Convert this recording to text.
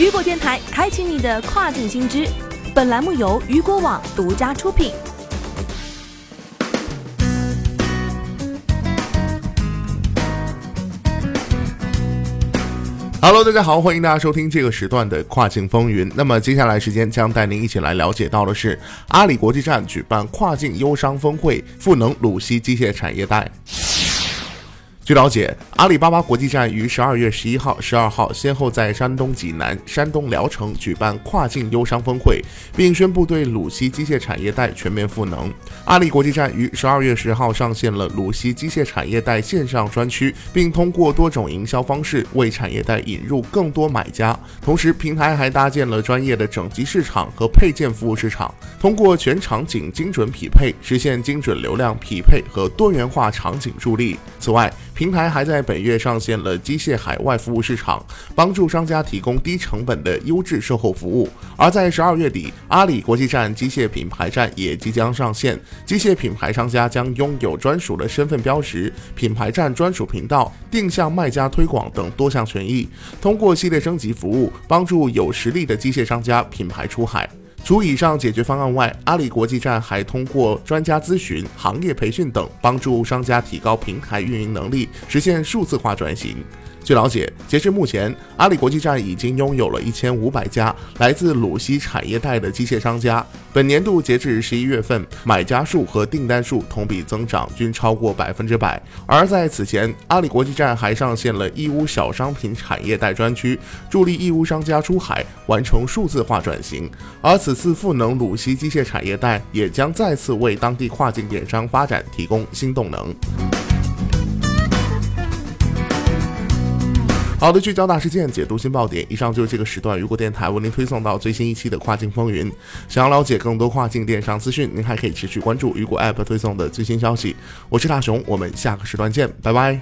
雨果电台开启你的跨境新知，本栏目由雨果网独家出品。Hello，大家好，欢迎大家收听这个时段的跨境风云。那么接下来时间将带您一起来了解到的是，阿里国际站举办跨境优商峰会，赋能鲁西机械产业带。据了解，阿里巴巴国际站于十二月十一号、十二号先后在山东济南、山东聊城举办跨境优商峰会，并宣布对鲁西机械产业带全面赋能。阿里国际站于十二月十号上线了鲁西机械产业带线上专区，并通过多种营销方式为产业带引入更多买家。同时，平台还搭建了专业的整机市场和配件服务市场，通过全场景精准匹配，实现精准流量匹配和多元化场景助力。此外，平台还在本月上线了机械海外服务市场，帮助商家提供低成本的优质售后服务。而在十二月底，阿里国际站机械品牌站也即将上线，机械品牌商家将拥有专属的身份标识、品牌站专属频道、定向卖家推广等多项权益，通过系列升级服务，帮助有实力的机械商家品牌出海。除以上解决方案外，阿里国际站还通过专家咨询、行业培训等，帮助商家提高平台运营能力，实现数字化转型。据了解，截至目前，阿里国际站已经拥有了一千五百家来自鲁西产业带的机械商家。本年度截至十一月份，买家数和订单数同比增长均超过百分之百。而在此前，阿里国际站还上线了义乌小商品产业带专区，助力义乌商家出海，完成数字化转型。而此此次赋能鲁西机械产业带，也将再次为当地跨境电商发展提供新动能。好的，聚焦大事件，解读新爆点。以上就是这个时段雨果电台为您推送到最新一期的跨境风云。想要了解更多跨境电商资讯，您还可以持续关注雨果 App 推送的最新消息。我是大熊，我们下个时段见，拜拜。